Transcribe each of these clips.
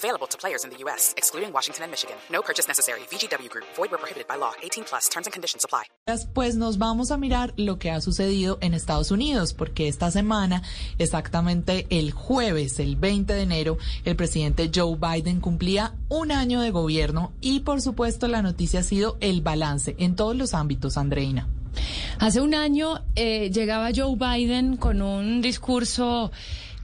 Available to players in the U.S., excluding Washington and Michigan. No purchase necessary. VGW Group. Void where prohibited by law. 18 plus. Terms and conditions apply. Pues nos vamos a mirar lo que ha sucedido en Estados Unidos, porque esta semana, exactamente el jueves, el 20 de enero, el presidente Joe Biden cumplía un año de gobierno y, por supuesto, la noticia ha sido el balance en todos los ámbitos, Andreina. Hace un año eh, llegaba Joe Biden con un discurso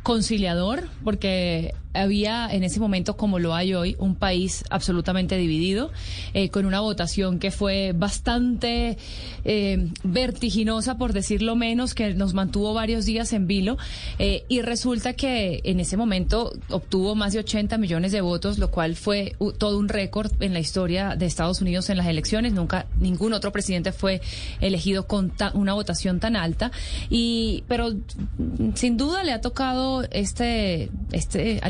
conciliador, porque había en ese momento, como lo hay hoy, un país absolutamente dividido, eh, con una votación que fue bastante eh, vertiginosa, por decirlo menos, que nos mantuvo varios días en vilo. Eh, y resulta que en ese momento obtuvo más de 80 millones de votos, lo cual fue todo un récord en la historia de Estados Unidos en las elecciones. Nunca ningún otro presidente fue elegido con una votación tan alta. Y, pero sin duda le ha tocado este, este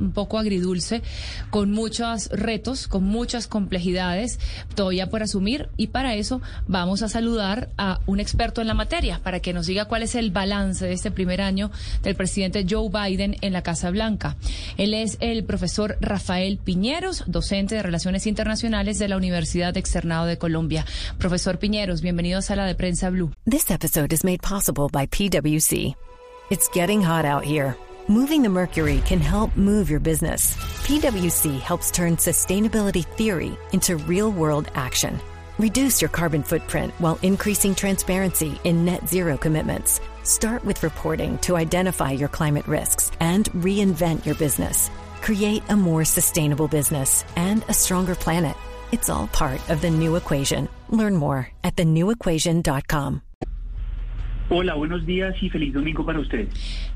un poco agridulce, con muchos retos, con muchas complejidades todavía por asumir. Y para eso vamos a saludar a un experto en la materia, para que nos diga cuál es el balance de este primer año del presidente Joe Biden en la Casa Blanca. Él es el profesor Rafael Piñeros, docente de Relaciones Internacionales de la Universidad Externado de Colombia. Profesor Piñeros, bienvenido a Sala de Prensa Blue. This episode is made possible by PwC. It's getting hot out here. Moving the mercury can help move your business. PwC helps turn sustainability theory into real world action. Reduce your carbon footprint while increasing transparency in net zero commitments. Start with reporting to identify your climate risks and reinvent your business. Create a more sustainable business and a stronger planet. It's all part of the new equation. Learn more at thenewequation.com. Hola, buenos días y feliz domingo para usted.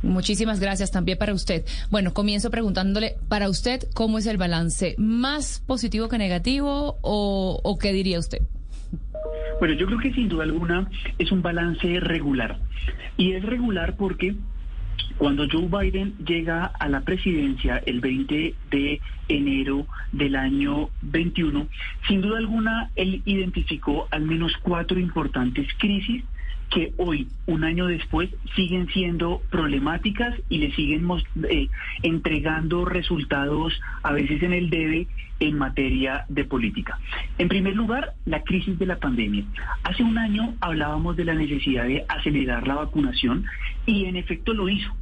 Muchísimas gracias también para usted. Bueno, comienzo preguntándole, para usted, ¿cómo es el balance? ¿Más positivo que negativo o, o qué diría usted? Bueno, yo creo que sin duda alguna es un balance regular. Y es regular porque cuando Joe Biden llega a la presidencia el 20 de enero del año 21, sin duda alguna él identificó al menos cuatro importantes crisis que hoy, un año después, siguen siendo problemáticas y le siguen eh, entregando resultados a veces en el debe en materia de política. En primer lugar, la crisis de la pandemia. Hace un año hablábamos de la necesidad de acelerar la vacunación y en efecto lo hizo.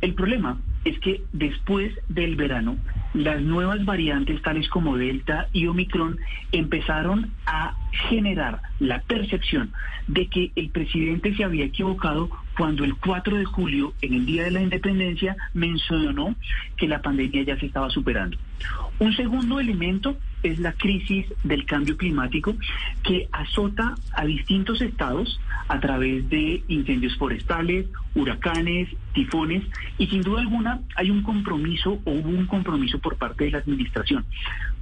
El problema es que después del verano, las nuevas variantes tales como Delta y Omicron empezaron a generar la percepción de que el presidente se había equivocado cuando el 4 de julio, en el Día de la Independencia, mencionó que la pandemia ya se estaba superando. Un segundo elemento es la crisis del cambio climático que azota a distintos estados a través de incendios forestales, huracanes, tifones y sin duda alguna hay un compromiso o hubo un compromiso por parte de la administración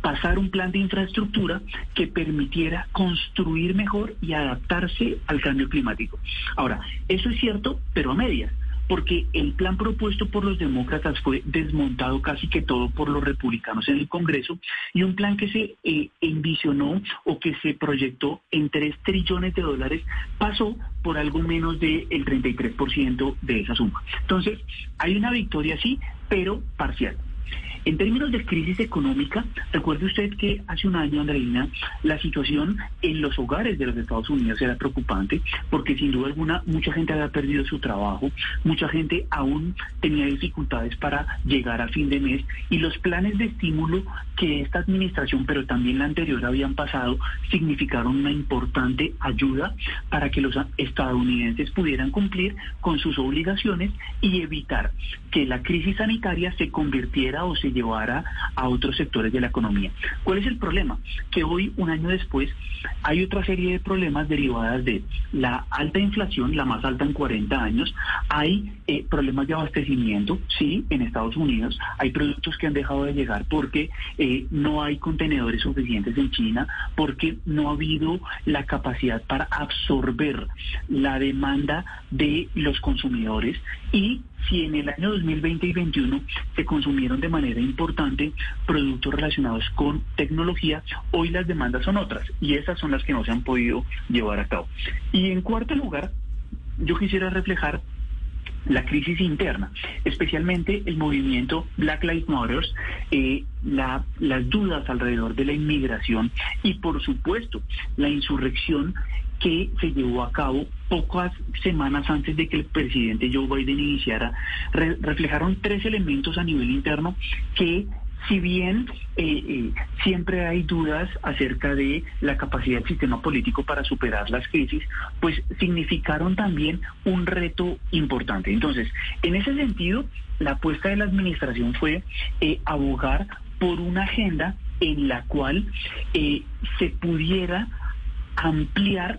pasar un plan de infraestructura que permitiera construir mejor y adaptarse al cambio climático. Ahora, eso es cierto, pero a medias porque el plan propuesto por los demócratas fue desmontado casi que todo por los republicanos en el Congreso y un plan que se eh, envisionó o que se proyectó en 3 trillones de dólares pasó por algo menos del 33% de esa suma. Entonces, hay una victoria sí, pero parcial. En términos de crisis económica, recuerde usted que hace un año, Andreina, la situación en los hogares de los Estados Unidos era preocupante porque sin duda alguna mucha gente había perdido su trabajo, mucha gente aún tenía dificultades para llegar a fin de mes y los planes de estímulo que esta administración, pero también la anterior, habían pasado, significaron una importante ayuda para que los estadounidenses pudieran cumplir con sus obligaciones y evitar que la crisis sanitaria se convirtiera o se llevara a otros sectores de la economía. ¿Cuál es el problema? Que hoy, un año después, hay otra serie de problemas derivadas de la alta inflación, la más alta en 40 años, hay eh, problemas de abastecimiento, sí, en Estados Unidos, hay productos que han dejado de llegar porque eh, no hay contenedores suficientes en China, porque no ha habido la capacidad para absorber la demanda de los consumidores y si en el año 2020 y 2021 se consumieron de manera importante productos relacionados con tecnología, hoy las demandas son otras y esas son las que no se han podido llevar a cabo. Y en cuarto lugar, yo quisiera reflejar la crisis interna, especialmente el movimiento Black Lives Matter, eh, las dudas alrededor de la inmigración y por supuesto la insurrección que se llevó a cabo pocas semanas antes de que el presidente Joe Biden iniciara, reflejaron tres elementos a nivel interno que si bien eh, eh, siempre hay dudas acerca de la capacidad del sistema político para superar las crisis, pues significaron también un reto importante. Entonces, en ese sentido, la apuesta de la administración fue eh, abogar por una agenda en la cual se pudiera ampliar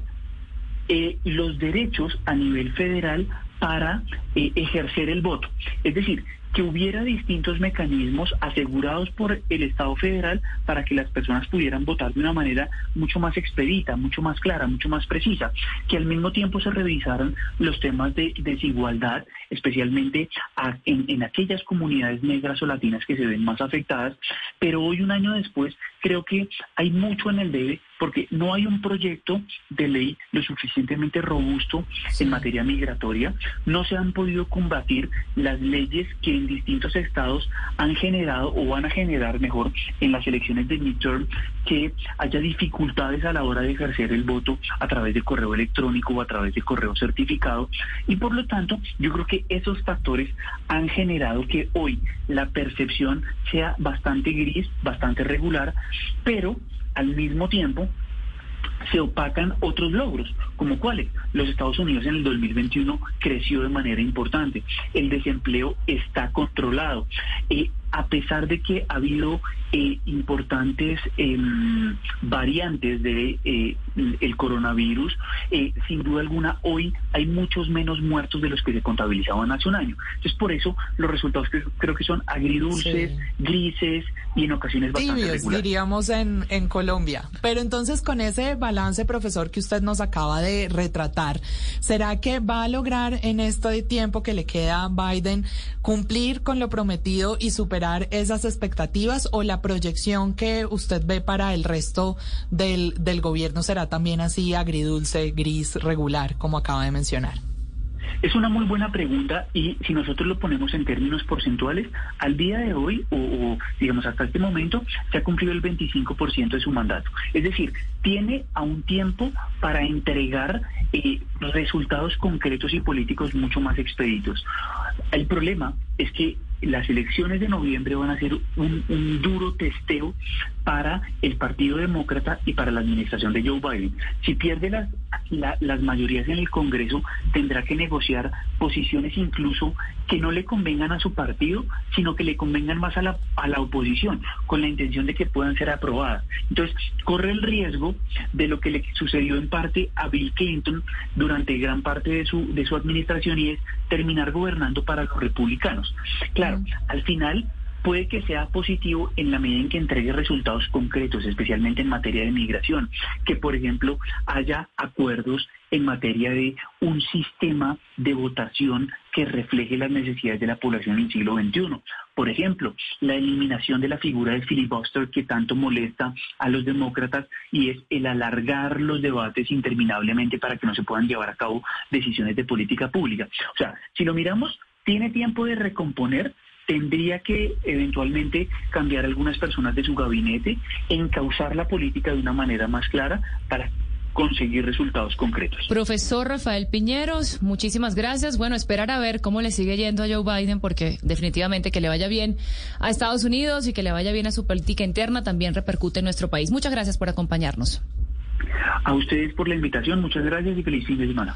los derechos a nivel federal para ejercer el voto. Es decir, que hubiera distintos mecanismos asegurados por el Estado federal para que las personas pudieran votar de una manera mucho más expedita, mucho más clara, mucho más precisa, que al mismo tiempo se revisaran los temas de desigualdad, especialmente en, en aquellas comunidades negras o latinas que se ven más afectadas, pero hoy un año después creo que hay mucho en el debe porque no hay un proyecto de ley lo suficientemente robusto en materia migratoria, no se han podido combatir las leyes que en distintos estados han generado o van a generar mejor en las elecciones de midterm que haya dificultades a la hora de ejercer el voto a través de correo electrónico o a través de correo certificado. Y por lo tanto yo creo que esos factores han generado que hoy la percepción sea bastante gris, bastante regular, pero al mismo tiempo se opacan otros logros, como cuáles. Los Estados Unidos en el 2021 creció de manera importante, el desempleo está controlado. Eh, a pesar de que ha habido eh, importantes em, variantes de eh, el coronavirus, eh, sin duda alguna hoy hay muchos menos muertos de los que se contabilizaban hace un año. Entonces por eso los resultados que, creo que son agridulces, grises y en ocasiones bastante Tibios, diríamos en, en Colombia. Pero entonces con ese balance, profesor, que usted nos acaba de retratar, ¿será que va a lograr en este tiempo que le queda a Biden cumplir con lo prometido y superar esas expectativas o la proyección que usted ve para el resto del, del gobierno será también así agridulce, gris, regular, como acaba de mencionar? Es una muy buena pregunta y si nosotros lo ponemos en términos porcentuales, al día de hoy o, digamos hasta este momento se ha cumplido el 25% de su mandato. Es decir, tiene a un tiempo para entregar eh, resultados concretos y políticos mucho más expeditos. El problema es que las elecciones de noviembre van a ser un, duro testeo para el Partido Demócrata y para la administración de Joe Biden. Si pierde las, las mayorías en el Congreso, tendrá que negociar posiciones incluso que no le convengan a su partido, sino que le convengan más a la, a la oposición, con la intención de que puedan ser aprobadas. Entonces, corre el riesgo de lo que le sucedió en parte a Bill Clinton durante gran parte de su, de su administración y es terminar gobernando para los republicanos. Claro, al final puede que sea positivo en la medida en que entregue resultados concretos, especialmente en materia de migración, que por ejemplo haya acuerdos en materia de un sistema de votación que refleje las necesidades de la población en el siglo XXI. Por ejemplo, la eliminación de la figura del filibuster que tanto molesta a los demócratas y es el alargar los debates interminablemente para que no se puedan llevar a cabo decisiones de política pública. O sea, si lo miramos, tiene tiempo de recomponer, tendría que eventualmente cambiar algunas personas de su gabinete, encauzar la política de una manera más clara para conseguir resultados concretos. Profesor Rafael Piñeros, muchísimas gracias. Bueno, esperar a ver cómo le sigue yendo a Joe Biden, porque definitivamente que le vaya bien a Estados Unidos y que le vaya bien a su política interna también repercute en nuestro país. Muchas gracias por acompañarnos. A ustedes por la invitación, muchas gracias y feliz fin de semana.